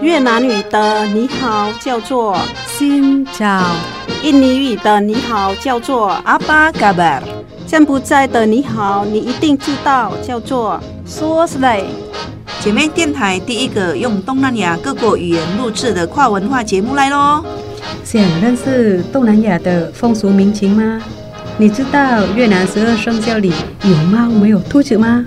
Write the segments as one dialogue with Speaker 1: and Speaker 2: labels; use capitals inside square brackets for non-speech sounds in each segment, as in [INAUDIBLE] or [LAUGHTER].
Speaker 1: 越南语的你好叫做 Xin chào，印尼语的你好叫做 Apa kabar，柬埔寨的你好你一定知道叫做 Suo slay。
Speaker 2: 姐妹电台第一个用东南亚各国语言录制的跨文化节目来喽！
Speaker 3: 想认识东南亚的风俗民情吗？你知道越南十二生肖里有猫没有兔子吗？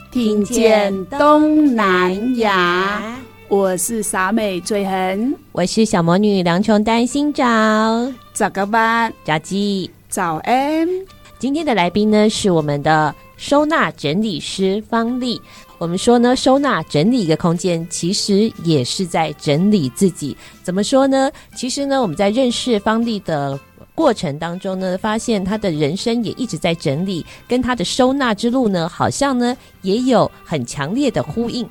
Speaker 1: 听见东南亚》，我是傻美醉痕，
Speaker 4: 我是小魔女梁琼丹心找，
Speaker 1: 早个班，
Speaker 4: 早鸡，
Speaker 1: 早安。
Speaker 4: 今天的来宾呢是我们的收纳整理师方丽。我们说呢，收纳整理一个空间，其实也是在整理自己。怎么说呢？其实呢，我们在认识方丽的。过程当中呢，发现他的人生也一直在整理，跟他的收纳之路呢，好像呢也有很强烈的呼应。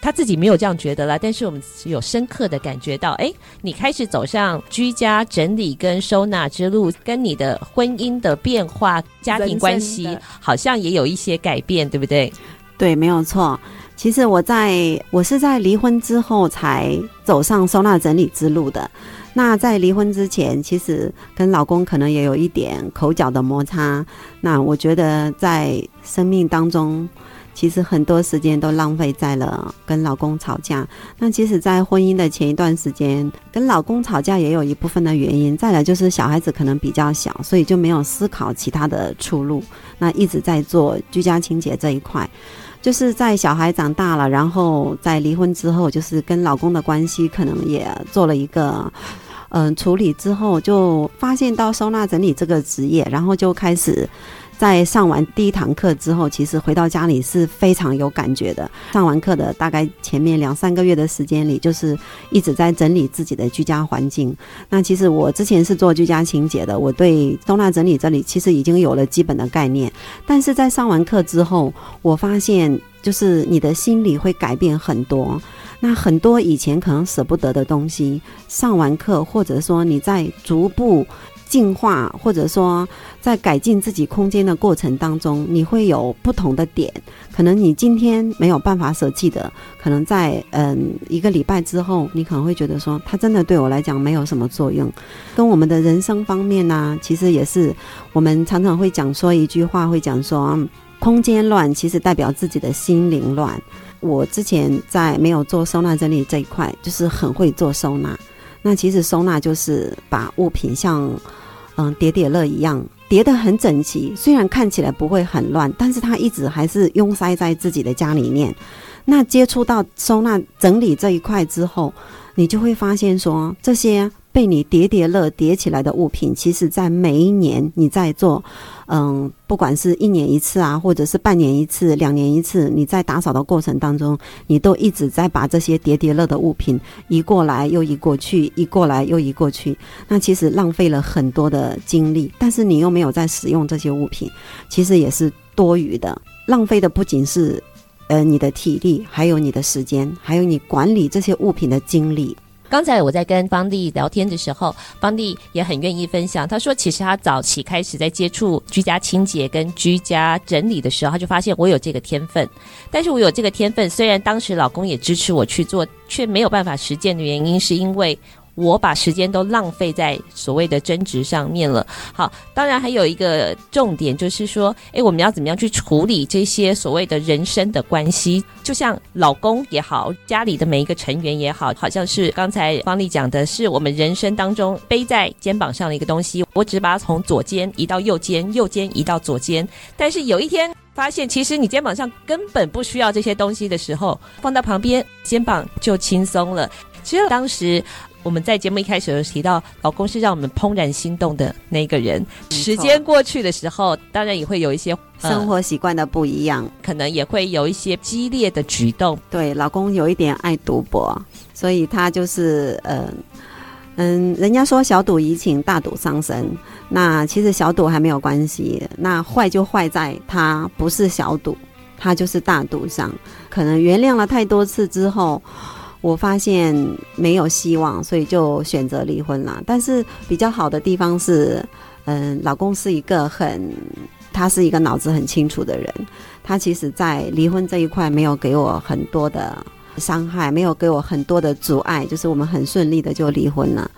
Speaker 4: 他自己没有这样觉得啦，但是我们有深刻的感觉到，哎，你开始走上居家整理跟收纳之路，跟你的婚姻的变化、家庭关系，好像也有一些改变，对不对？
Speaker 5: 对，没有错。其实我在我是在离婚之后才走上收纳整理之路的。那在离婚之前，其实跟老公可能也有一点口角的摩擦。那我觉得在生命当中，其实很多时间都浪费在了跟老公吵架。那其实，在婚姻的前一段时间，跟老公吵架也有一部分的原因。再来就是小孩子可能比较小，所以就没有思考其他的出路。那一直在做居家清洁这一块。就是在小孩长大了，然后在离婚之后，就是跟老公的关系可能也做了一个嗯、处理之后，就发现到收纳整理这个职业，然后就开始。在上完第一堂课之后，其实回到家里是非常有感觉的。上完课的大概前面两三个月的时间里，就是一直在整理自己的居家环境。那其实我之前是做居家清洁的，我对收纳整理这里其实已经有了基本的概念。但是在上完课之后，我发现就是你的心里会改变很多。那很多以前可能舍不得的东西，上完课或者说你在逐步。进化，或者说在改进自己空间的过程当中，你会有不同的点。可能你今天没有办法舍弃的，可能在嗯一个礼拜之后，你可能会觉得说，它真的对我来讲没有什么作用。跟我们的人生方面呢、其实也是我们常常会讲说一句话，会讲说，空间乱其实代表自己的心灵乱。我之前在没有做收纳整理这一块，就是很会做收纳。那其实收纳就是把物品像。嗯，叠叠乐一样叠得很整齐，虽然看起来不会很乱，但是它一直还是拥塞在自己的家里面。那接触到收纳整理这一块之后，你就会发现说这些。被你叠叠乐叠起来的物品，其实，在每一年你在做，嗯，不管是一年一次啊，或者是半年一次、两年一次，你在打扫的过程当中，你都一直在把这些叠叠乐的物品移过来又移过去，移过来又移过去。那其实浪费了很多的精力，但是你又没有在使用这些物品，其实也是多余的。浪费的不仅是，呃，你的体力，还有你的时间，还有你管理这些物品的精力。
Speaker 4: 刚才我在跟芳丽聊天的时候，芳丽也很愿意分享。他说，其实他早期开始在接触居家清洁跟居家整理的时候，他就发现我有这个天分。但是我有这个天分，虽然当时老公也支持我去做，却没有办法实践的原因，是因为。我把时间都浪费在所谓的争执上面了。好，当然还有一个重点就是说，诶，我们要怎么样去处理这些所谓的人生的关系？就像老公也好，家里的每一个成员也好，好像是刚才方丽讲的，是我们人生当中背在肩膀上的一个东西。我只把它从左肩移到右肩，右肩移到左肩，但是有一天。发现其实你肩膀上根本不需要这些东西的时候，放到旁边，肩膀就轻松了。其实当时我们在节目一开始有提到，老公是让我们怦然心动的那个人。时间过去的时候，当然也会有一些、
Speaker 5: 呃、生活习惯的不一样，
Speaker 4: 可能也会有一些激烈的举动。
Speaker 5: 对，老公有一点爱赌博，所以他就是呃嗯，人家说小赌怡情，大赌伤身。那其实小赌还没有关系，那坏就坏在他不是小赌，他就是大赌上。可能原谅了太多次之后，我发现没有希望，所以就选择离婚了。但是比较好的地方是，嗯，老公是一个很，他是一个脑子很清楚的人。他其实在离婚这一块没有给我很多的伤害，没有给我很多的阻碍，就是我们很顺利的就离婚了。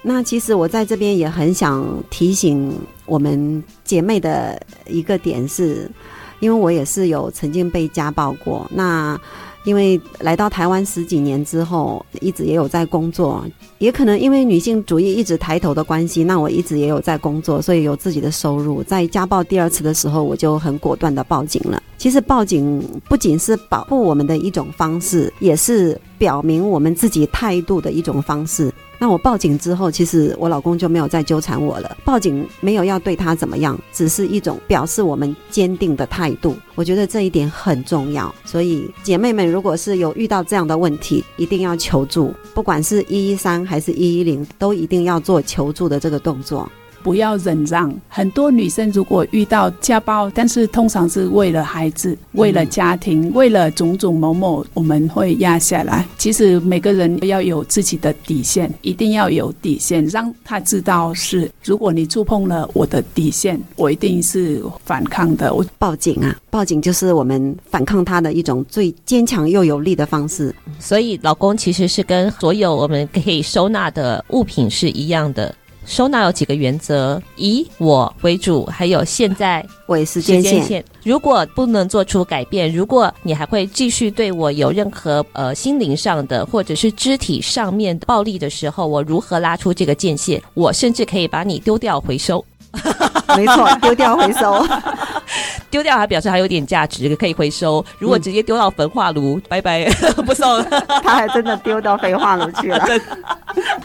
Speaker 5: 那其实我在这边也很想提醒我们姐妹的一个点是，因为我也是有曾经被家暴过。那因为来到台湾十几年之后，一直也有在工作，也可能因为女性主义一直抬头的关系，那我一直也有在工作，所以有自己的收入。在家暴第二次的时候，我就很果断的报警了。其实报警不仅是保护我们的一种方式，也是表明我们自己态度的一种方式。那我报警之后，其实我老公就没有再纠缠我了。报警没有要对他怎么样，只是一种表示我们坚定的态度。我觉得这一点很重要。所以姐妹们，如果是有遇到这样的问题，一定要求助，不管是一一三还是一一零，都一定要做求助的这个动作。
Speaker 6: 不要忍让。很多女生如果遇到家暴，但是通常是为了孩子、为了家庭、为了种种某某，我们会压下来。其实每个人要有自己的底线，一定要有底线，让他知道是，如果你触碰了我的底线，我一定是反抗的。我
Speaker 5: 报警啊，报警就是我们反抗他的一种最坚强又有力的方式。
Speaker 4: 所以，老公其实是跟所有我们可以收纳的物品是一样的。收纳有几个原则：以我为主，还有现在
Speaker 5: 为时间线。
Speaker 4: 如果不能做出改变，如果你还会继续对我有任何呃心灵上的或者是肢体上面暴力的时候，我如何拉出这个界限？我甚至可以把你丢掉回收。[LAUGHS]
Speaker 5: 没错，丢掉回收。[LAUGHS]
Speaker 4: 丢掉还表示还有点价值，可以回收。如果直接丢到焚化炉，嗯、[LAUGHS] 拜拜，不送。
Speaker 5: 他还真的丢到焚化炉去了。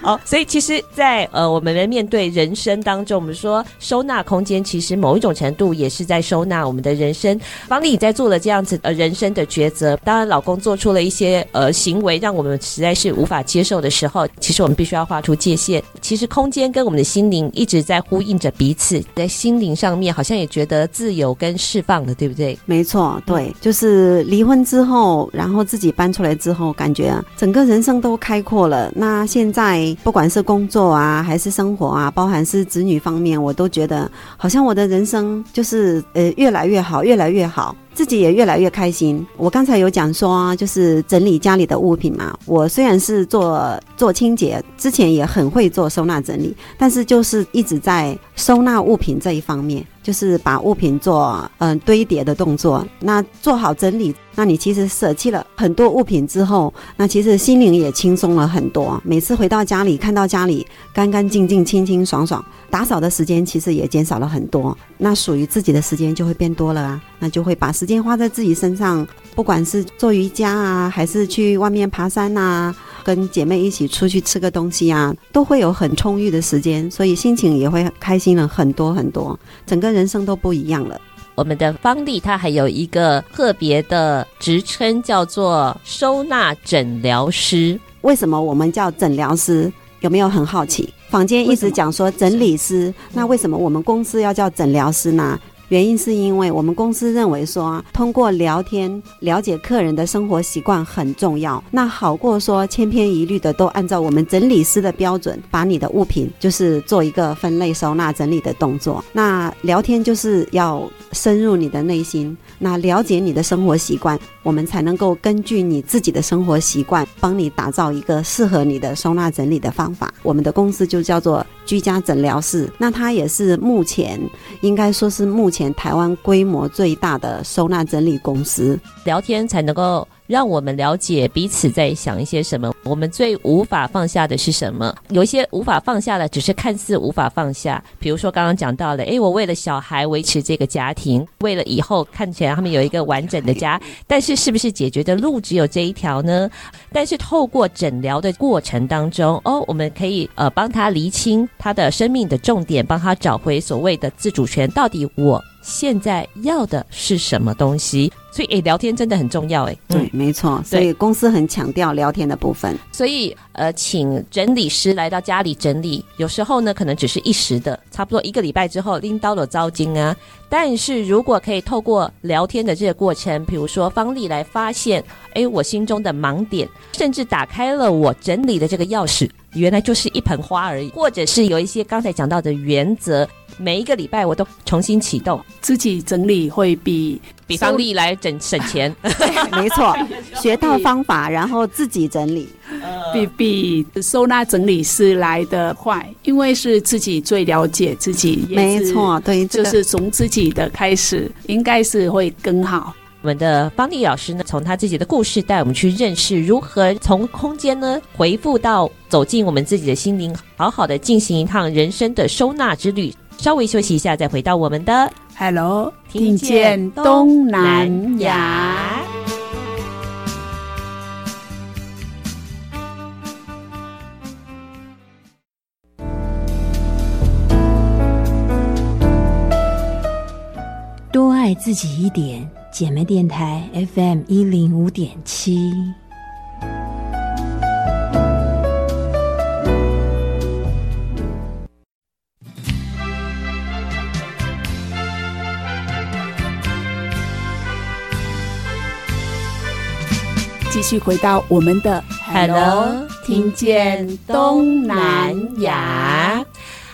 Speaker 4: 好，所以其实在，在呃我们的面对人生当中，我们说收纳空间，其实某一种程度也是在收纳我们的人生。方丽在做了这样子呃人生的抉择，当然老公做出了一些呃行为，让我们实在是无法接受的时候，其实我们必须要画出界限。其实空间跟我们的心灵一直在呼应着彼一次，在心灵上面好像也觉得自由跟。释放的，对不对？
Speaker 5: 没错，对，就是离婚之后，然后自己搬出来之后，感觉整个人生都开阔了。那现在不管是工作啊，还是生活啊，包含是子女方面，我都觉得好像我的人生就是呃越来越好，越来越好。自己也越来越开心。我刚才有讲说，就是整理家里的物品嘛。我虽然是做做清洁，之前也很会做收纳整理，但是就是一直在收纳物品这一方面，就是把物品做嗯堆叠的动作。那做好整理。那你其实舍弃了很多物品之后，那其实心灵也轻松了很多。每次回到家里，看到家里干干净净、清清爽爽，打扫的时间其实也减少了很多。那属于自己的时间就会变多了啊，那就会把时间花在自己身上，不管是做瑜伽啊，还是去外面爬山啊，跟姐妹一起出去吃个东西啊，都会有很充裕的时间，所以心情也会开心了很多很多，整个人生都不一样了。
Speaker 4: 我们的方丽，她还有一个特别的职称，叫做收纳诊疗师。
Speaker 5: 为什么我们叫诊疗师？有没有很好奇？坊间一直讲说整理师，那为什么我们公司要叫诊疗师呢？原因是因为我们公司认为说，通过聊天了解客人的生活习惯很重要。那好过说千篇一律的都按照我们整理师的标准，把你的物品就是做一个分类收纳整理的动作。那聊天就是要深入你的内心，那了解你的生活习惯，我们才能够根据你自己的生活习惯，帮你打造一个适合你的收纳整理的方法。我们的公司就叫做居家诊疗室。那它也是目前应该说是目前。台湾规模最大的收纳整理公司，
Speaker 4: 聊天才能够让我们了解彼此在想一些什么。我们最无法放下的是什么？有一些无法放下的，只是看似无法放下。比如说刚刚讲到的，诶，我为了小孩维持这个家庭，为了以后看起来他们有一个完整的家，但是是不是解决的路只有这一条呢？但是透过诊疗的过程当中，哦，我们可以呃帮他厘清他的生命的重点，帮他找回所谓的自主权。到底我现在要的是什么东西？所以，诶，聊天真的很重要，诶。
Speaker 5: 对，没错。所以公司很强调聊天的部分。
Speaker 4: 所以，呃，请整理师来到家里整理，有时候呢，可能只是一时的，差不多一个礼拜之后，拎到了糟金啊。但是如果可以透过聊天的这个过程，比如说方丽来发现，诶，我心中的盲点，甚至打开了我整理的这个钥匙，原来就是一盆花而已，或者是有一些刚才讲到的原则。每一个礼拜我都重新启动，
Speaker 6: 自己整理会比
Speaker 4: 比方丽来整省钱，[LAUGHS] [LAUGHS]
Speaker 5: 没错，学到方法然后自己整理，
Speaker 6: 比比收纳整理师来的快，因为是自己最了解自己，
Speaker 5: 没错，对，
Speaker 6: 就是从自己的开始，应该是会更好。
Speaker 4: 我们的方丽老师呢，从他自己的故事带我们去认识如何从空间呢回复到走进我们自己的心灵，好好的进行一趟人生的收纳之旅。稍微休息一下，再回到我们的
Speaker 6: Hello，听见东南亚。
Speaker 7: 多爱自己一点，姐妹电台 FM 一零五点七。
Speaker 6: 续回到我们的 Hello，听见东南亚。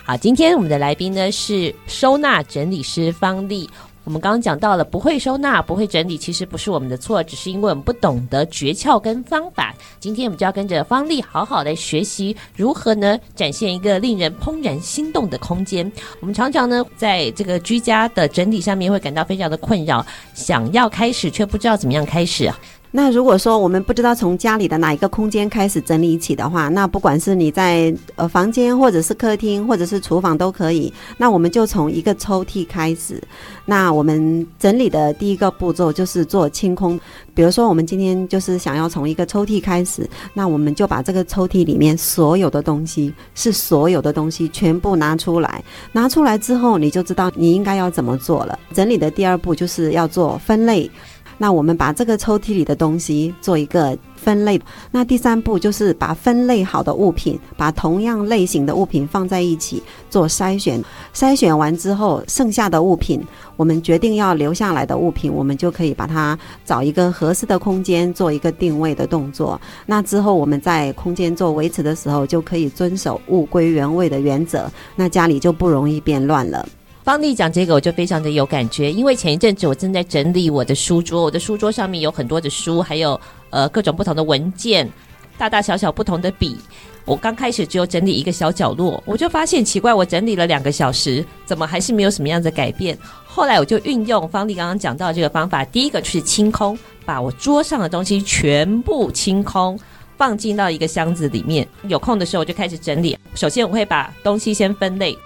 Speaker 4: 好，今天我们的来宾呢是收纳整理师方丽。我们刚刚讲到了，不会收纳、不会整理，其实不是我们的错，只是因为我们不懂得诀窍跟方法。今天我们就要跟着方丽好好的学习如何呢展现一个令人怦然心动的空间。我们常常呢在这个居家的整理上面会感到非常的困扰，想要开始却不知道怎么样开始啊。
Speaker 5: 那如果说我们不知道从家里的哪一个空间开始整理起的话，那不管是你在呃房间，或者是客厅，或者是厨房都可以。那我们就从一个抽屉开始。那我们整理的第一个步骤就是做清空。比如说，我们今天就是想要从一个抽屉开始，那我们就把这个抽屉里面所有的东西，是所有的东西全部拿出来。拿出来之后，你就知道你应该要怎么做了。整理的第二步就是要做分类。那我们把这个抽屉里的东西做一个分类。那第三步就是把分类好的物品，把同样类型的物品放在一起做筛选。筛选完之后，剩下的物品，我们决定要留下来的物品，我们就可以把它找一个合适的空间做一个定位的动作。那之后我们在空间做维持的时候，就可以遵守物归原位的原则，那家里就不容易变乱了。
Speaker 4: 方丽讲这个，我就非常的有感觉，因为前一阵子我正在整理我的书桌，我的书桌上面有很多的书，还有呃各种不同的文件，大大小小不同的笔。我刚开始只有整理一个小角落，我就发现奇怪，我整理了两个小时，怎么还是没有什么样的改变？后来我就运用方丽刚刚讲到这个方法，第一个就是清空，把我桌上的东西全部清空，放进到一个箱子里面。有空的时候我就开始整理。首先我会把东西先分类。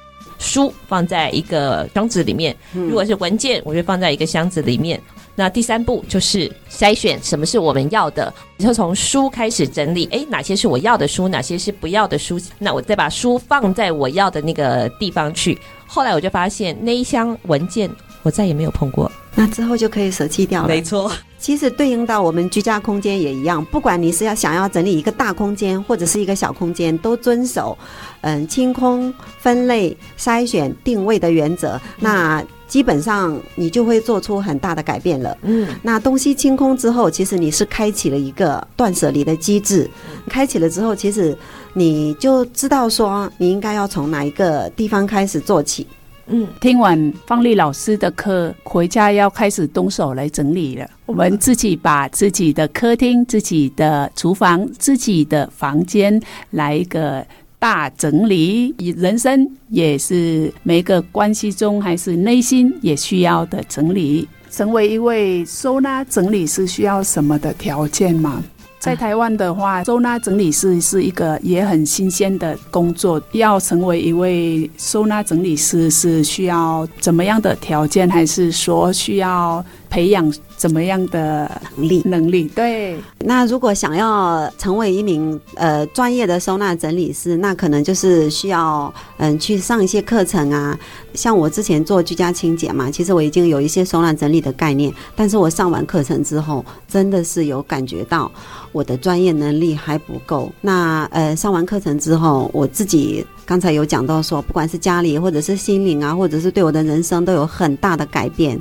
Speaker 4: 书放在一个箱子里面，如果是文件，我就放在一个箱子里面。那第三步就是筛选什么是我们要的，就从书开始整理。诶，哪些是我要的书，哪些是不要的书？那我再把书放在我要的那个地方去。后来我就发现那一箱文件我再也没有碰过，
Speaker 5: 那之后就可以舍弃掉了。
Speaker 4: 没错。
Speaker 5: 其实对应到我们居家空间也一样，不管你是要想要整理一个大空间或者是一个小空间，都遵守嗯清空、分类、筛选、定位的原则。那基本上你就会做出很大的改变了。嗯，那东西清空之后，其实你是开启了一个断舍离的机制。开启了之后，其实你就知道说你应该要从哪一个地方开始做起。
Speaker 6: 嗯，听完方丽老师的课，回家要开始动手来整理了。我们自己把自己的客厅、自己的厨房、自己的房间来一个大整理。人生也是每个关系中，还是内心也需要的整理。成为一位收纳整理师需要什么的条件吗？在台湾的话，收纳整理师是一个也很新鲜的工作。要成为一位收纳整理师，是需要怎么样的条件，还是说需要培养？怎么样的能力？能力对。
Speaker 5: 那如果想要成为一名呃专业的收纳整理师，那可能就是需要嗯去上一些课程啊。像我之前做居家清洁嘛，其实我已经有一些收纳整理的概念，但是我上完课程之后，真的是有感觉到我的专业能力还不够。那呃上完课程之后，我自己刚才有讲到说，不管是家里或者是心灵啊，或者是对我的人生都有很大的改变。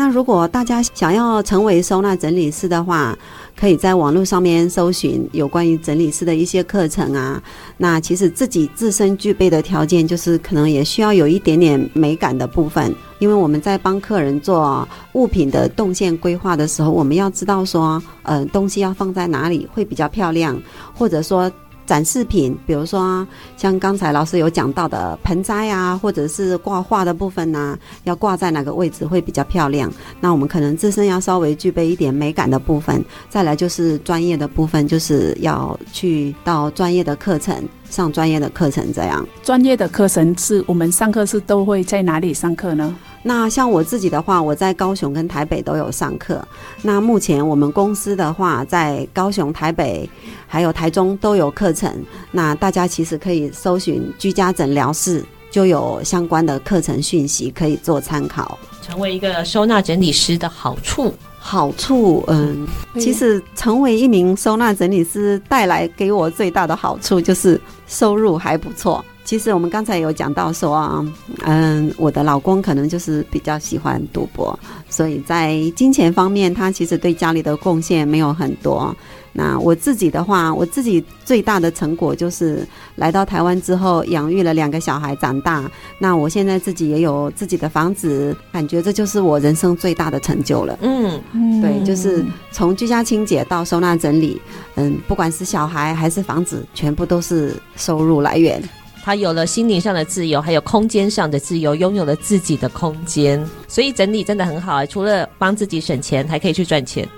Speaker 5: 那如果大家想要成为收纳整理师的话，可以在网络上面搜寻有关于整理师的一些课程啊。那其实自己自身具备的条件，就是可能也需要有一点点美感的部分，因为我们在帮客人做物品的动线规划的时候，我们要知道说，呃，东西要放在哪里会比较漂亮，或者说。展示品，比如说像刚才老师有讲到的盆栽啊，或者是挂画的部分呢、要挂在哪个位置会比较漂亮？那我们可能自身要稍微具备一点美感的部分。再来就是专业的部分，就是要去到专业的课程，上专业的课程这样。
Speaker 6: 专业的课程是我们上课是都会在哪里上课呢？
Speaker 5: 那像我自己的话，我在高雄跟台北都有上课。那目前我们公司的话，在高雄、台北还有台中都有课程。那大家其实可以搜寻“居家诊疗室”，就有相关的课程讯息可以做参考。
Speaker 4: 成为一个收纳整理师的好处，
Speaker 5: 好处，嗯，其实成为一名收纳整理师带来给我最大的好处就是收入还不错。其实我们刚才有讲到说啊，嗯，我的老公可能就是比较喜欢赌博，所以在金钱方面，他其实对家里的贡献没有很多。那我自己的话，我自己最大的成果就是来到台湾之后，养育了两个小孩长大。那我现在自己也有自己的房子，感觉这就是我人生最大的成就了。嗯，对，就是从居家清洁到收纳整理，嗯，不管是小孩还是房子，全部都是收入来源。
Speaker 4: 他有了心灵上的自由，还有空间上的自由，拥有了自己的空间，所以整理真的很好啊。除了帮自己省钱，还可以去赚钱。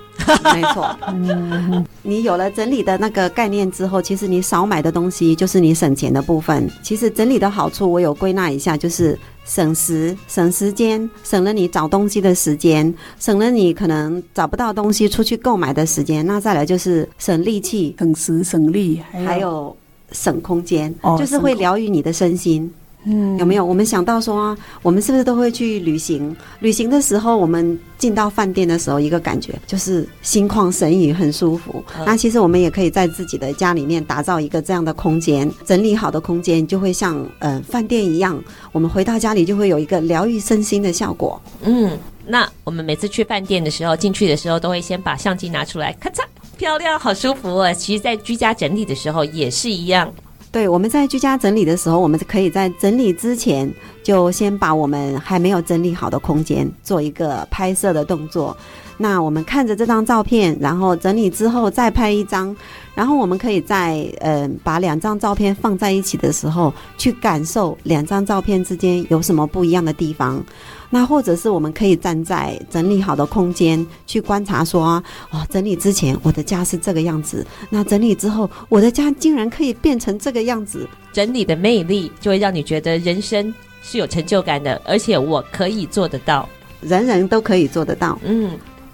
Speaker 5: 没错，嗯，你有了整理的那个概念之后，其实你少买的东西就是你省钱的部分。其实整理的好处，我有归纳一下，就是省时、省时间，省了你找东西的时间，省了你可能找不到东西出去购买的时间。那再来就是省力气、
Speaker 6: 省时、省力，
Speaker 5: 还有。省空间，就是会疗愈你的身心。嗯，有没有？我们想到说，我们是不是都会去旅行？旅行的时候，我们进到饭店的时候，一个感觉就是心旷神怡，很舒服。那其实我们也可以在自己的家里面打造一个这样的空间，整理好的空间，就会像呃饭店一样。我们回到家里就会有一个疗愈身心的效果。
Speaker 4: 嗯，那我们每次去饭店的时候，进去的时候都会先把相机拿出来，咔嚓。漂亮，好舒服哦！其实，在居家整理的时候也是一样。
Speaker 5: 对，我们在居家整理的时候，我们可以在整理之前，就先把我们还没有整理好的空间做一个拍摄的动作。那我们看着这张照片，然后整理之后再拍一张，然后我们可以在呃把两张照片放在一起的时候，去感受两张照片之间有什么不一样的地方。那或者是我们可以站在整理好的空间去观察说，说哦，整理之前我的家是这个样子，那整理之后我的家竟然可以变成这个样子。
Speaker 4: 整理的魅力就会让你觉得人生是有成就感的，而且我可以做得到，
Speaker 5: 人人都可以做得到。
Speaker 4: 嗯。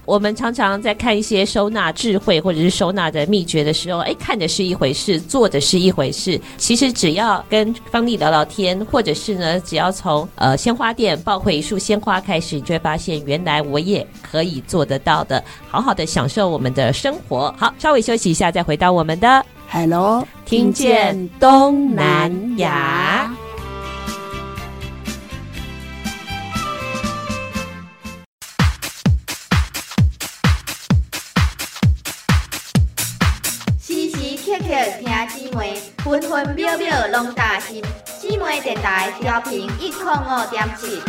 Speaker 4: 我们常常在看一些收纳智慧或者是收纳的秘诀的时候，哎，看的是一回事，做的是一回事。其实只要跟芳丽聊聊天，或者是呢，只要从呃鲜花店抱回一束鲜花开始，你就会发现原来我也可以做得到的，好好的享受我们的生活。好，稍微休息一下，再回到我们的
Speaker 6: Hello，
Speaker 4: 听见东南
Speaker 8: 亚。分分秒秒拢担心。姊妹电台调频一点五点七。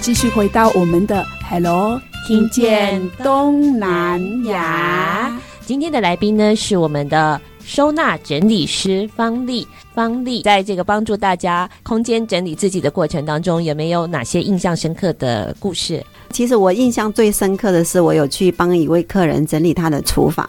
Speaker 6: 继续回到我们的 Hello，听见东南亚。
Speaker 4: 今天的来宾呢是我们的收纳整理师方丽。方丽在这个帮助大家空间整理自己的过程当中，有没有哪些印象深刻的故事？
Speaker 5: 其实我印象最深刻的是，我有去帮一位客人整理他的厨房，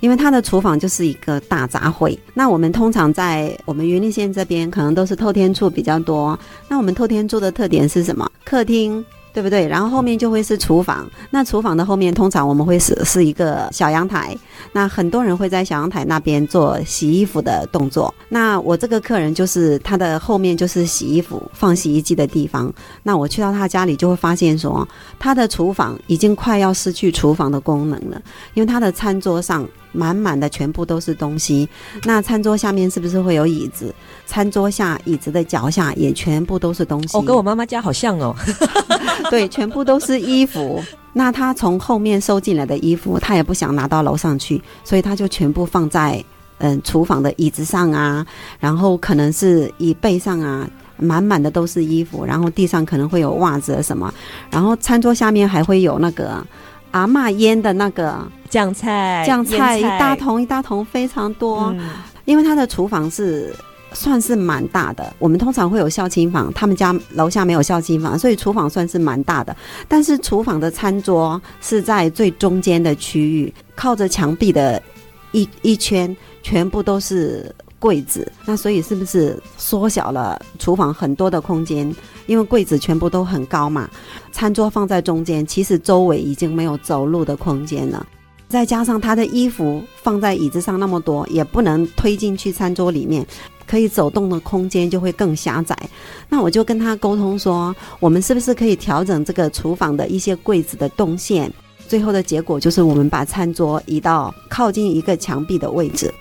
Speaker 5: 因为他的厨房就是一个大杂烩。那我们通常在我们云林县这边，可能都是透天厝比较多。那我们透天厝的特点是什么？客厅。对不对？然后后面就会是厨房。那厨房的后面通常我们会是是一个小阳台。那很多人会在小阳台那边做洗衣服的动作。那我这个客人就是他的后面就是洗衣服、放洗衣机的地方。那我去到他家里就会发现说，他的厨房已经快要失去厨房的功能了，因为他的餐桌上。满满的全部都是东西，那餐桌下面是不是会有椅子？餐桌下椅子的脚下也全部都是东西。
Speaker 4: 哦，跟我妈妈家好像哦。[LAUGHS]
Speaker 5: 对，全部都是衣服。那他从后面收进来的衣服，他也不想拿到楼上去，所以他就全部放在嗯厨房的椅子上啊，然后可能是椅背上啊，满满的都是衣服，然后地上可能会有袜子什么，然后餐桌下面还会有那个。阿嬷腌的那个
Speaker 4: 酱菜，
Speaker 5: 酱菜一大桶一大桶非常多，嗯、因为他的厨房是算是蛮大的。我们通常会有孝亲房，他们家楼下没有孝亲房，所以厨房算是蛮大的。但是厨房的餐桌是在最中间的区域，靠着墙壁的一一圈，全部都是柜子。那所以是不是缩小了厨房很多的空间？因为柜子全部都很高嘛，餐桌放在中间，其实周围已经没有走路的空间了。再加上他的衣服放在椅子上那么多，也不能推进去餐桌里面，可以走动的空间就会更狭窄。那我就跟他沟通说，我们是不是可以调整这个厨房的一些柜子的动线？最后的结果就是我们把餐桌移到靠近一个墙壁的位置。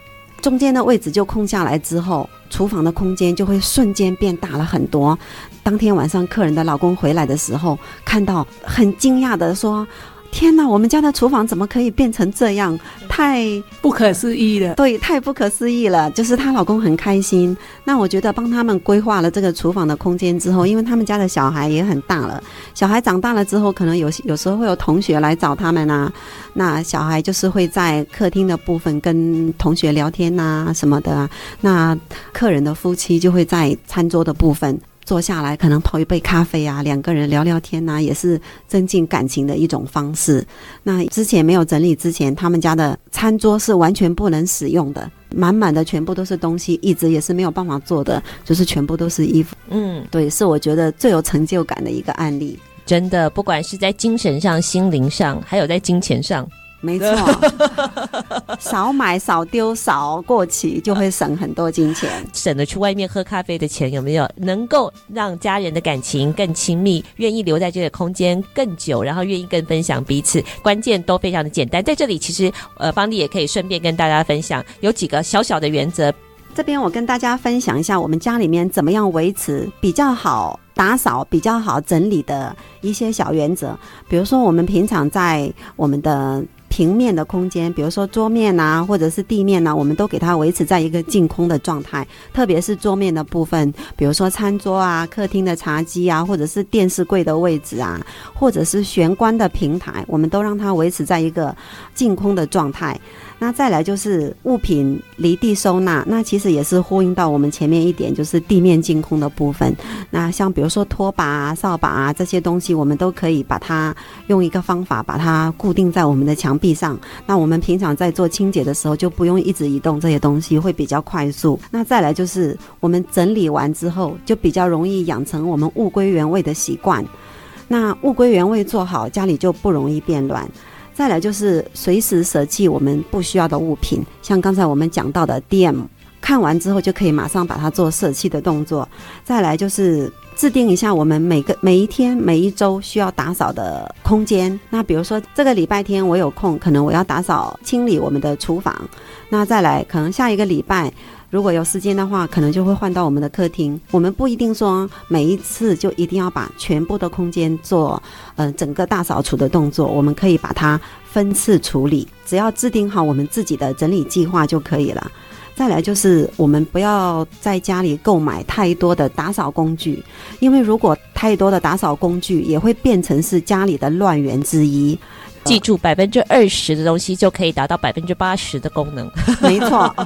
Speaker 5: 中间的位置就空下来之后，厨房的空间就会瞬间变大了很多。当天晚上客人的老公回来的时候，看到很惊讶的说。天哪，我们家的厨房怎么可以变成这样？太
Speaker 6: 不可思议了。
Speaker 5: 对，太不可思议了。就是她老公很开心。那我觉得帮他们规划了这个厨房的空间之后，因为他们家的小孩也很大了，小孩长大了之后，可能有有时候会有同学来找他们啊。那小孩就是会在客厅的部分跟同学聊天呐、什么的啊。那客人的夫妻就会在餐桌的部分。坐下来，可能泡一杯咖啡啊，两个人聊聊天呐、啊，也是增进感情的一种方式。那之前没有整理之前，他们家的餐桌是完全不能使用的，满满的全部都是东西，一直也是没有办法做的，就是全部都是衣服。嗯，对，是我觉得最有成就感的一个案例。
Speaker 4: 真的，不管是在精神上、心灵上，还有在金钱上。
Speaker 5: 没错，[LAUGHS] 少买少丢少过期就会省很多金钱，
Speaker 4: 省得去外面喝咖啡的钱有没有？能够让家人的感情更亲密，愿意留在这个空间更久，然后愿意更分享彼此，关键都非常的简单。在这里，其实呃，方丽也可以顺便跟大家分享有几个小小的原则。
Speaker 5: 这边我跟大家分享一下，我们家里面怎么样维持比较好打扫、比较好整理的一些小原则。比如说，我们平常在我们的平面的空间，比如说桌面呐，或者是地面呐，我们都给它维持在一个净空的状态。特别是桌面的部分，比如说餐桌啊、客厅的茶几啊，或者是电视柜的位置啊，或者是玄关的平台，我们都让它维持在一个净空的状态。那再来就是物品离地收纳，那其实也是呼应到我们前面一点，就是地面净空的部分。那像比如说拖把啊、扫把啊这些东西，我们都可以把它用一个方法把它固定在我们的墙壁上。那我们平常在做清洁的时候，就不用一直移动这些东西，会比较快速。那再来就是我们整理完之后，就比较容易养成我们物归原位的习惯。那物归原位做好，家里就不容易变乱。再来就是随时舍弃我们不需要的物品，像刚才我们讲到的 DM，看完之后就可以马上把它做舍弃的动作。再来就是制定一下我们每个每一天、每一周需要打扫的空间。那比如说这个礼拜天我有空，可能我要打扫清理我们的厨房。那再来可能下一个礼拜。如果有时间的话，可能就会换到我们的客厅。我们不一定说每一次就一定要把全部的空间做呃整个大扫除的动作，我们可以把它分次处理，只要制定好我们自己的整理计划就可以了。再来就是我们不要在家里购买太多的打扫工具，因为如果太多的打扫工具也会变成是家里的乱源之一。
Speaker 4: 记住百分之二十的东西就可以达到百分之八十的功能。
Speaker 5: 没错。[LAUGHS]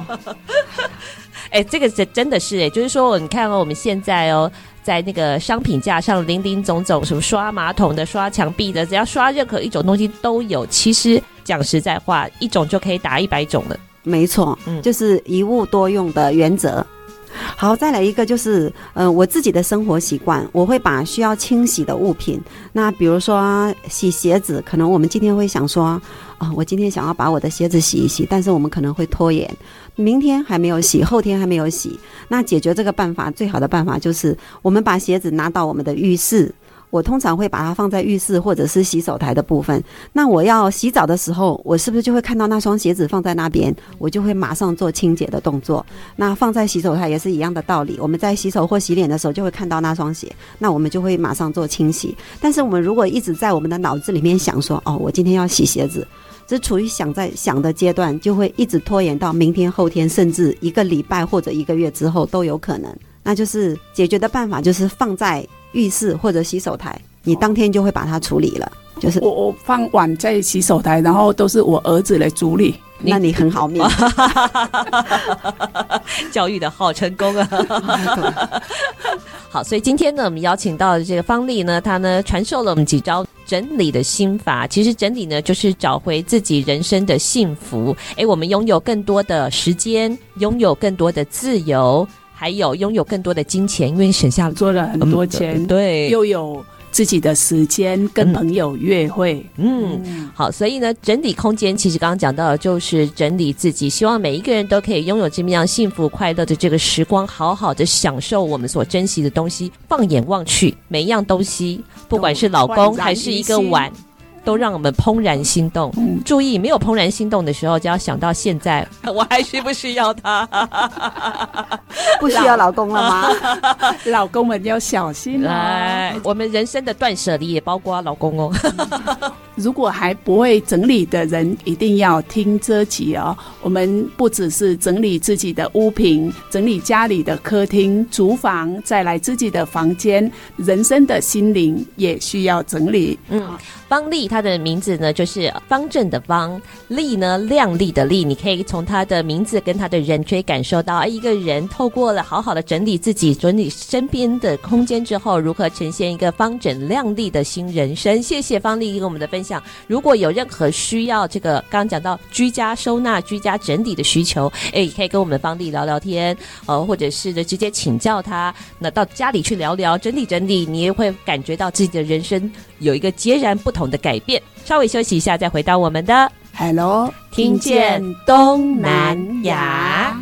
Speaker 4: 哎、欸，这个是真的是哎、欸，就是说，你看哦，我们现在哦，在那个商品架上林林总总，什么刷马桶的、刷墙壁的，只要刷任何一种东西都有。其实讲实在话，一种就可以打一百种了。
Speaker 5: 没错，嗯，就是一物多用的原则。好，再来一个就是，呃，我自己的生活习惯，我会把需要清洗的物品，那比如说洗鞋子，可能我们今天会想说，啊、我今天想要把我的鞋子洗一洗，但是我们可能会拖延，明天还没有洗，后天还没有洗，那解决这个办法，最好的办法就是，我们把鞋子拿到我们的浴室。我通常会把它放在浴室或者是洗手台的部分。那我要洗澡的时候，我是不是就会看到那双鞋子放在那边？我就会马上做清洁的动作。那放在洗手台也是一样的道理。我们在洗手或洗脸的时候，就会看到那双鞋，那我们就会马上做清洗。但是我们如果一直在我们的脑子里面想说，哦，我今天要洗鞋子，只处于想在想的阶段，就会一直拖延到明天、后天，甚至一个礼拜或者一个月之后都有可能。那就是解决的办法，就是放在。浴室或者洗手台，你当天就会把它处理了。就是
Speaker 6: 我我放碗在洗手台，然后都是我儿子来处理。
Speaker 5: 那你很好命，[LAUGHS]
Speaker 4: 教育的好成功啊！[LAUGHS] 好，所以今天呢，我们邀请到的这个方丽呢，她呢传授了我们几招整理的心法。其实整理呢，就是找回自己人生的幸福。诶，我们拥有更多的时间，拥有更多的自由。还有拥有更多的金钱，因为省下
Speaker 6: 做了很多钱，
Speaker 4: 嗯，对，
Speaker 6: 又有自己的时间跟朋友约会，
Speaker 4: 嗯，嗯，好，所以呢，整理空间其实刚刚讲到的就是整理自己，希望每一个人都可以拥有这么样幸福快乐的这个时光，好好的享受我们所珍惜的东西。放眼望去，每一样东西，不管是老公还是一个碗。都让我们怦然心动。嗯，注意，没有怦然心动的时候，就要想到现在，[LAUGHS] 我还需不需要他？[LAUGHS]
Speaker 5: 不需要老公了吗？
Speaker 6: 老 [LAUGHS] 公们要小心啊！
Speaker 4: 哎，我们人生的断舍离也包括老公哦。
Speaker 6: 如果还不会整理的人，一定要听这集哦。我们不只是整理自己的屋品，整理家里的客厅、厨房，再来自己的房间，人生的心灵也需要整理。
Speaker 4: 嗯，方丽，她的名字呢，就是方正的方，丽呢，亮丽的丽。你可以从她的名字跟她的人，可以感受到，一个人透过了好好的整理自己、整理身边的空间之后，如何呈现一个方整亮丽的新人生。谢谢方丽给我们的分享。如果有任何需要这个刚刚讲到居家收纳、居家整理的需求，哎，可以跟我们方丽聊聊天，呃，或者是直接请教他。那到家里去聊聊，整理整理，你也会感觉到自己的人生有一个截然不同的改变。稍微休息一下，再回到我们的
Speaker 6: Hello，
Speaker 4: 听见东南亚。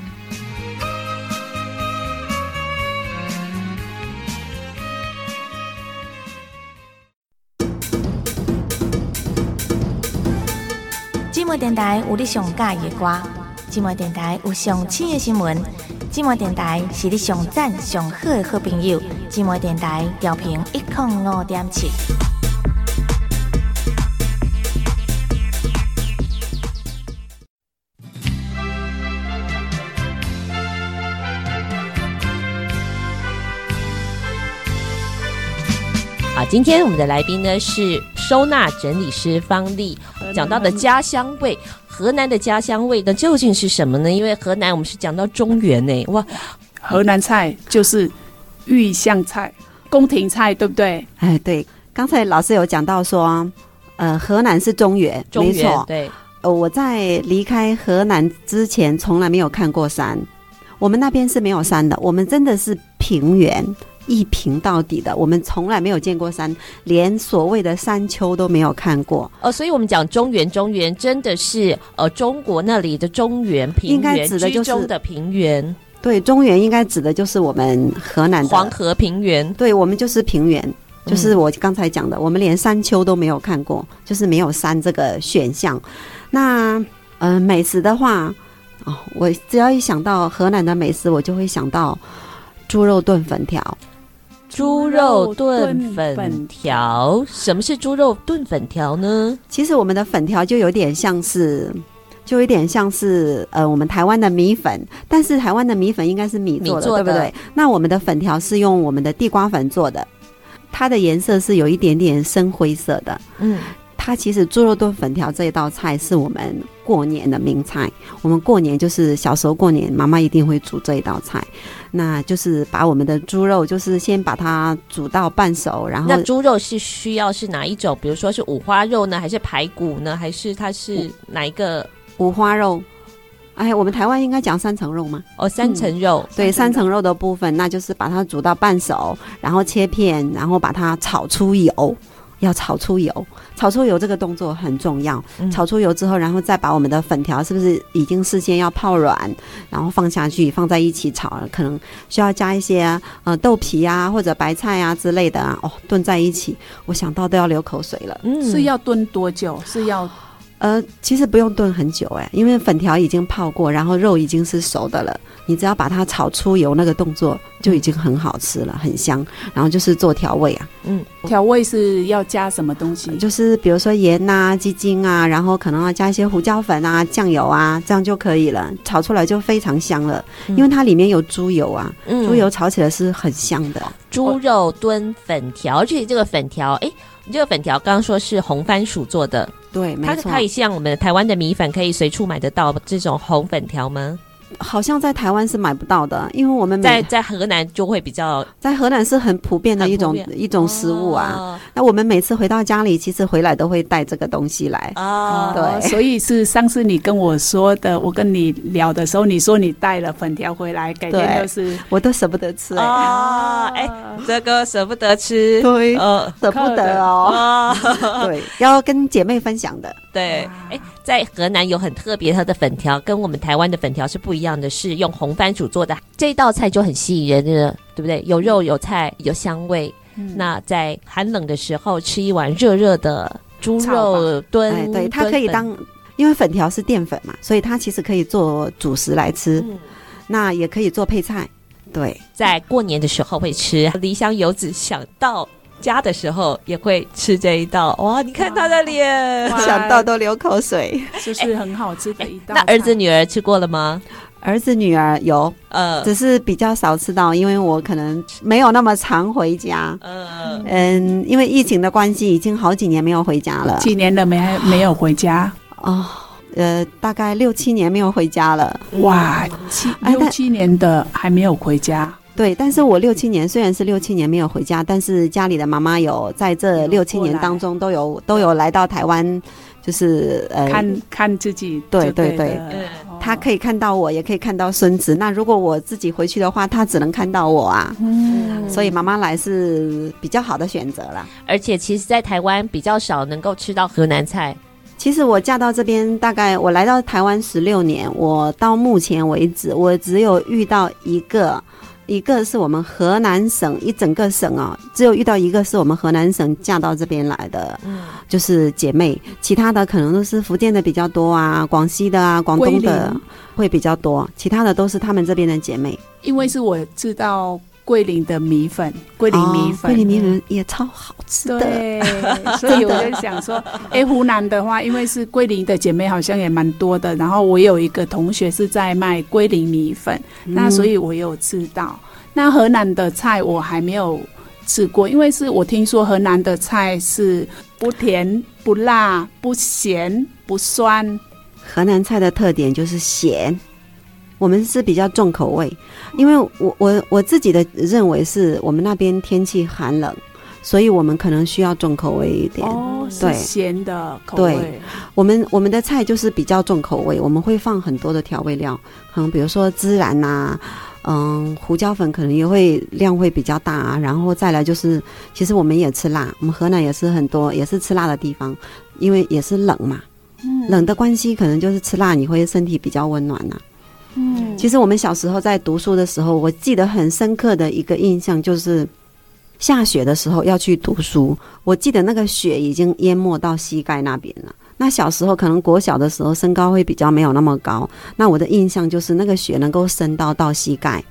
Speaker 9: 寂寞电台有你上喜欢的歌，寂寞电台有上新的新闻，寂寞电台是你上赞上好的好朋友，寂寞电台调频一点五点七。
Speaker 4: 好，今天我们的来宾呢是收纳整理师方丽。讲到的家乡味，河南的家乡味呢，究竟是什么呢？因为河南我们是讲到中原呢，哇，
Speaker 6: 河南菜就是豫湘菜、宫廷菜，对不对？
Speaker 5: 哎，对，刚才老师有讲到说，呃，河南是中原，
Speaker 4: 中原
Speaker 5: 没错，
Speaker 4: 对。
Speaker 5: 呃，我在离开河南之前，从来没有看过山，我们那边是没有山的，我们真的是平原。一平到底的，我们从来没有见过山，连所谓的山丘都没有看过。
Speaker 4: 呃，所以我们讲中原，中原真的是呃中国那里的中原平原，
Speaker 5: 应该指的就是
Speaker 4: 中的平原。
Speaker 5: 对，中原应该指的就是我们河南的
Speaker 4: 黄河平原。
Speaker 5: 对，我们就是平原，就是我刚才讲的，嗯、我们连山丘都没有看过，就是没有山这个选项。那呃，美食的话，哦，我只要一想到河南的美食，我就会想到猪肉炖粉条。
Speaker 4: 猪肉炖粉条，什么是猪肉炖粉条呢？
Speaker 5: 其实我们的粉条就有点像是，就有点像是呃，我们台湾的米粉，但是台湾的米粉应该是米做的，做的对不对？那我们的粉条是用我们的地瓜粉做的，它的颜色是有一点点深灰色的，嗯，它其实猪肉炖粉条这一道菜是我们过年的名菜。我们过年就是小时候过年，妈妈一定会煮这一道菜。那就是把我们的猪肉，就是先把它煮到半熟，然后
Speaker 4: 那猪肉是需要是哪一种？比如说是五花肉呢，还是排骨呢，还是它是哪一个？
Speaker 5: 五花肉。哎，我们台湾应该讲三层肉吗？
Speaker 4: 哦，三层肉，
Speaker 5: 嗯、对，三层肉的部分，那就是把它煮到半熟，然后切片，然后把它炒出油，要炒出油，炒出油这个动作很重要。嗯、炒出油之后，然后再把我们的粉条是不是已经事先要泡软，然后放下去，放在一起炒，可能需要加一些呃豆皮啊或者白菜啊之类的啊，哦，炖在一起，我想到都要流口水了。
Speaker 6: 嗯，是要炖多久？是要？
Speaker 5: 呃，其实不用炖很久哎，因为粉条已经泡过，然后肉已经是熟的了。你只要把它炒出油，那个动作就已经很好吃了，很香。然后就是做调味啊，
Speaker 6: 嗯，调味是要加什么东西？
Speaker 5: 就是比如说盐呐、啊、鸡精啊，然后可能要加一些胡椒粉啊、酱油啊，这样就可以了。炒出来就非常香了，因为它里面有猪油啊，嗯、猪油炒起来是很香的。
Speaker 4: 猪肉炖粉条，而且这个粉条，哎，你这个粉条刚刚说是红番薯做的。
Speaker 5: 对，没错。
Speaker 4: 它可以像我们台湾的米粉，可以随处买得到这种红粉条吗？
Speaker 5: 好像在台湾是买不到的，因为我们
Speaker 4: 在在河南就会比较，
Speaker 5: 在河南是很普遍的一种一种食物啊。哦、那我们每次回到家里，其实回来都会带这个东西来。
Speaker 6: 啊。哦、对，所以是上次你跟我说的，我跟你聊的时候，你说你带了粉条回来，改天就是
Speaker 5: 我都舍不得吃
Speaker 4: 哦，哎，这个舍不得吃，
Speaker 5: 对，呃，舍不得哦，哦。[LAUGHS] 对，要跟姐妹分享的。
Speaker 4: 对，哎，在河南有很特别，它的粉条跟我们台湾的粉条是不一样的，是用红番薯做的。这道菜就很吸引人的，对不对？有肉有菜有香味。嗯、那在寒冷的时候吃一碗热热的猪肉炖，
Speaker 5: 哎，对，它可以当，因为粉条是淀粉嘛，所以它其实可以做主食来吃。嗯、那也可以做配菜。对，
Speaker 4: 在过年的时候会吃。离乡游子想到。家的时候也会吃这一道哇！你看他的脸，
Speaker 5: 想到都流口水，
Speaker 6: 就是很好吃的一道。[LAUGHS]
Speaker 4: 那儿子女儿吃过了吗？
Speaker 5: 儿子女儿有，呃，只是比较少吃到，因为我可能没有那么常回家。嗯嗯，因为疫情的关系，已经好几年没有回家了。
Speaker 6: 几年了没没有回家？
Speaker 5: 哦，呃，大概六七年没有回家了。
Speaker 6: 哇，七六七年的还没有回家。
Speaker 5: 对，但是我六七年虽然是六七年没有回家，但是家里的妈妈有在这六七年当中都有都有来到台湾，就是呃
Speaker 6: 看看自己。
Speaker 5: 对对对，他可以看到我，也可以看到孙子。那如果我自己回去的话，他只能看到我啊。嗯，所以妈妈来是比较好的选择了。
Speaker 4: 而且其实，在台湾比较少能够吃到河南菜。
Speaker 5: 其实我嫁到这边，大概我来到台湾十六年，我到目前为止，我只有遇到一个。一个是我们河南省一整个省啊，只有遇到一个是我们河南省嫁到这边来的，嗯，就是姐妹，其他的可能都是福建的比较多啊，广西的啊，广东的会比较多，其他的都是他们这边的姐妹。
Speaker 6: 因为是我知道桂林的米粉，桂林米粉，
Speaker 5: 哦、桂林米粉也超好吃的，
Speaker 6: 对，[LAUGHS] 所以我就想说，哎，湖南的话，因为是桂林的姐妹好像也蛮多的，然后我有一个同学是在卖桂林米粉，嗯、那所以我有吃到。那河南的菜我还没有吃过，因为是我听说河南的菜是不甜不辣不咸不酸。
Speaker 5: 河南菜的特点就是咸，我们是比较重口味，因为我我我自己的认为是我们那边天气寒冷，所以我们可能需要重口味一点。
Speaker 6: 哦，
Speaker 5: 对，
Speaker 6: 咸的口味。
Speaker 5: 对，我们我们的菜就是比较重口味，我们会放很多的调味料，可能比如说孜然呐、啊。嗯，胡椒粉可能也会量会比较大啊，然后再来就是，其实我们也吃辣，我们河南也是很多也是吃辣的地方，因为也是冷嘛，嗯，冷的关系可能就是吃辣你会身体比较温暖呐，嗯，其实我们小时候在读书的时候，我记得很深刻的一个印象就是，下雪的时候要去读书，我记得那个雪已经淹没到膝盖那边了。那小时候可能国小的时候身高会比较没有那么高，那我的印象就是那个雪能够深到到膝盖。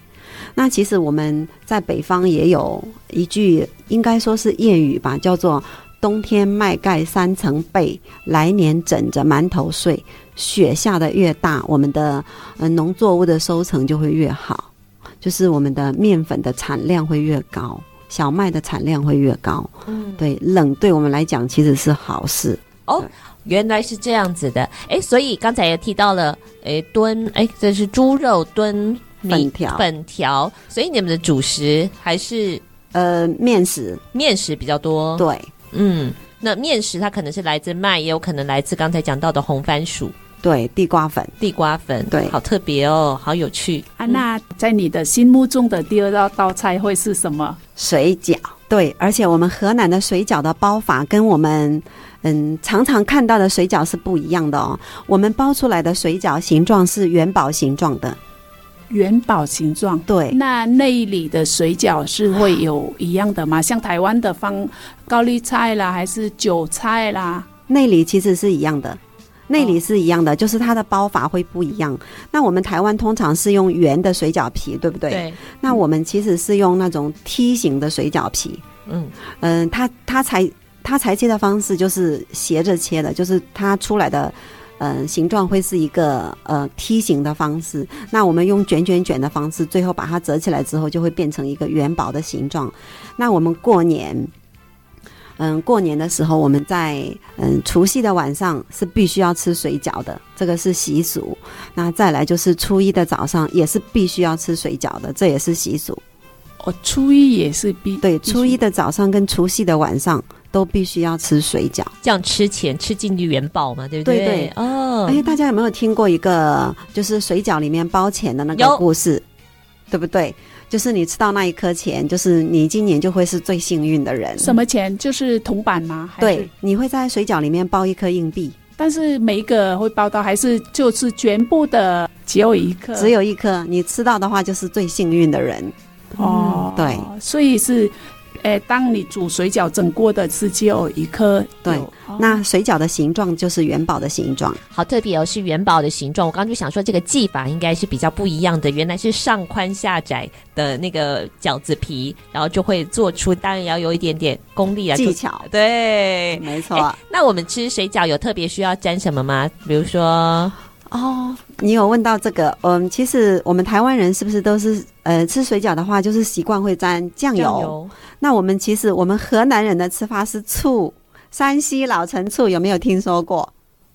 Speaker 5: 那其实我们在北方也有一句应该说是谚语吧，叫做“冬天麦盖三层被，来年枕着馒头睡”。雪下的越大，我们的呃农作物的收成就会越好，就是我们的面粉的产量会越高，小麦的产量会越高。嗯，对，冷对我们来讲其实是好事。
Speaker 4: 哦，原来是这样子的。哎，所以刚才也提到了，哎，炖，哎，这是猪肉炖
Speaker 5: 粉条，
Speaker 4: 粉条。所以你们的主食还是
Speaker 5: 呃面食，
Speaker 4: 面食比较多。
Speaker 5: 对，
Speaker 4: 嗯，那面食它可能是来自麦，也有可能来自刚才讲到的红番薯。
Speaker 5: 对，地瓜粉，
Speaker 4: 地瓜粉，
Speaker 5: 对，
Speaker 4: 好特别哦，好有趣
Speaker 6: 啊！那在你的心目中的第二道道菜会是什么？
Speaker 5: 水饺。对，而且我们河南的水饺的包法跟我们嗯常常看到的水饺是不一样的哦。我们包出来的水饺形状是元宝形状的，
Speaker 6: 元宝形状。
Speaker 5: 对，
Speaker 6: 那内里的水饺是会有一样的吗？像台湾的放高丽菜啦，还是韭菜啦？
Speaker 5: 内里其实是一样的，内里是一样的，就是它的包法会不一样。那我们台湾通常是用圆的水饺皮，对不对？
Speaker 4: 对。
Speaker 5: 那我们其实是用那种梯形的水饺皮。嗯嗯、呃，它它裁它裁切的方式就是斜着切的，就是它出来的呃形状会是一个呃梯形的方式。那我们用卷卷卷的方式，最后把它折起来之后，就会变成一个元宝的形状。那我们过年，嗯、呃，过年的时候我们在嗯除夕的晚上是必须要吃水饺的，这个是习俗。那再来就是初一的早上也是必须要吃水饺的，这也是习俗。
Speaker 6: 哦，初一也是必
Speaker 5: 对，初一的早上跟除夕的晚上都必须要吃水饺，
Speaker 4: 这样吃钱吃进去元宝嘛，对不对？
Speaker 5: 对对
Speaker 4: 哦。
Speaker 5: 哎，大家有没有听过一个就是水饺里面包钱的那个故事？对不对？就是你吃到那一颗钱，就是你今年就会是最幸运的人。
Speaker 6: 什么钱？就是铜板吗？
Speaker 5: 对，你会在水饺里面包一颗硬币，
Speaker 6: 但是每一个会包到，还是就是全部的只有一颗？
Speaker 5: 只有一颗，你吃到的话就是最幸运的人。
Speaker 6: 哦，
Speaker 5: 对，
Speaker 6: 所以是，诶，当你煮水饺整锅的是只有一颗，
Speaker 5: 对，哦、那水饺的形状就是元宝的形状，
Speaker 4: 好特别哦，是元宝的形状。我刚刚就想说，这个技法应该是比较不一样的，原来是上宽下窄的那个饺子皮，然后就会做出，当然要有一点点功力啊，
Speaker 5: 技巧，
Speaker 4: 对，
Speaker 5: 没错。
Speaker 4: 那我们吃水饺有特别需要沾什么吗？比如说。
Speaker 5: 哦，你有问到这个，嗯，其实我们台湾人是不是都是呃吃水饺的话，就是习惯会沾酱油？酱油。那我们其实我们河南人的吃法是醋，山西老陈醋，有没有听说过？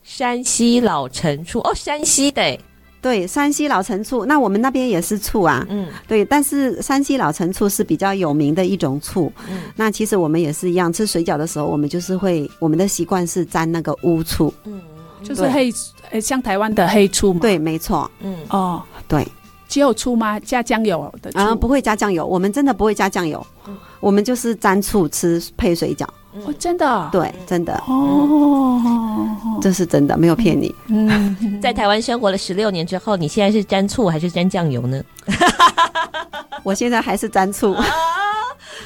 Speaker 4: 山西老陈醋哦，山西的，
Speaker 5: 对，山西老陈醋。那我们那边也是醋啊，嗯，对，但是山西老陈醋是比较有名的一种醋。嗯，那其实我们也是一样，吃水饺的时候，我们就是会，我们的习惯是沾那个乌醋。嗯。
Speaker 6: 就是黑，呃，像台湾的黑醋嘛。
Speaker 5: 对，没错。
Speaker 6: 嗯，哦，
Speaker 5: 对，
Speaker 6: 只有醋吗？加酱油的醋？
Speaker 5: 啊，不会加酱油，我们真的不会加酱油，嗯、我们就是沾醋吃配水饺。
Speaker 6: 哦，真的？
Speaker 5: 对，真的。
Speaker 6: 哦，
Speaker 5: 这是真的，没有骗你。
Speaker 4: 嗯，在台湾生活了十六年之后，你现在是沾醋还是沾酱油呢？[LAUGHS]
Speaker 5: 我现在还是沾醋。[LAUGHS]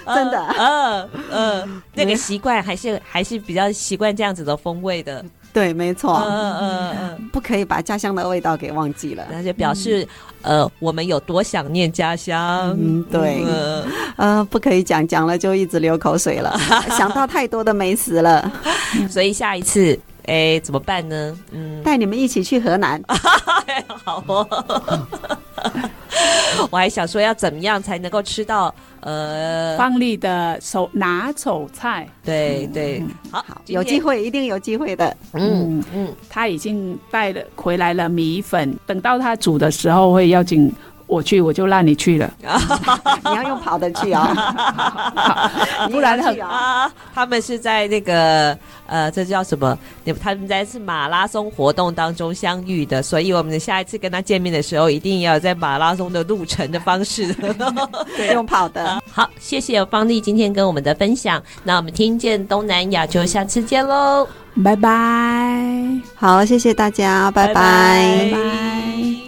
Speaker 5: 真的，
Speaker 4: 嗯嗯，那个习惯还是还是比较习惯这样子的风味的。
Speaker 5: 对，没错，
Speaker 4: 嗯嗯嗯，
Speaker 5: 不可以把家乡的味道给忘记了，
Speaker 4: 那就表示、嗯、呃，我们有多想念家乡。
Speaker 5: 嗯，对，嗯、呃，不可以讲，讲了就一直流口水了，[LAUGHS] 想到太多的美食了，[LAUGHS]
Speaker 4: 所以下一次，哎，怎么办呢？嗯，
Speaker 5: 带你们一起去河南，[LAUGHS]
Speaker 4: 好哦。[LAUGHS] 我还想说，要怎么样才能够吃到呃
Speaker 6: 方丽的手拿手菜？
Speaker 4: 对对，好，
Speaker 5: 有机会一定有机会的。
Speaker 6: 嗯嗯，他已经带了回来了米粉，等到他煮的时候会邀请。我去，我就让你去了。[LAUGHS]
Speaker 5: 你要用跑的去啊、哦，[LAUGHS]
Speaker 6: 不然很
Speaker 4: 啊。他们是在那个呃，这叫什么？他们在是马拉松活动当中相遇的，所以我们下一次跟他见面的时候，一定要在马拉松的路程的方式，
Speaker 5: 对，[LAUGHS] 用跑的。
Speaker 4: 好，谢谢方丽今天跟我们的分享。那我们听见东南亚，就下次见喽，
Speaker 6: 拜拜。
Speaker 5: 好，谢谢大家，拜拜，拜拜。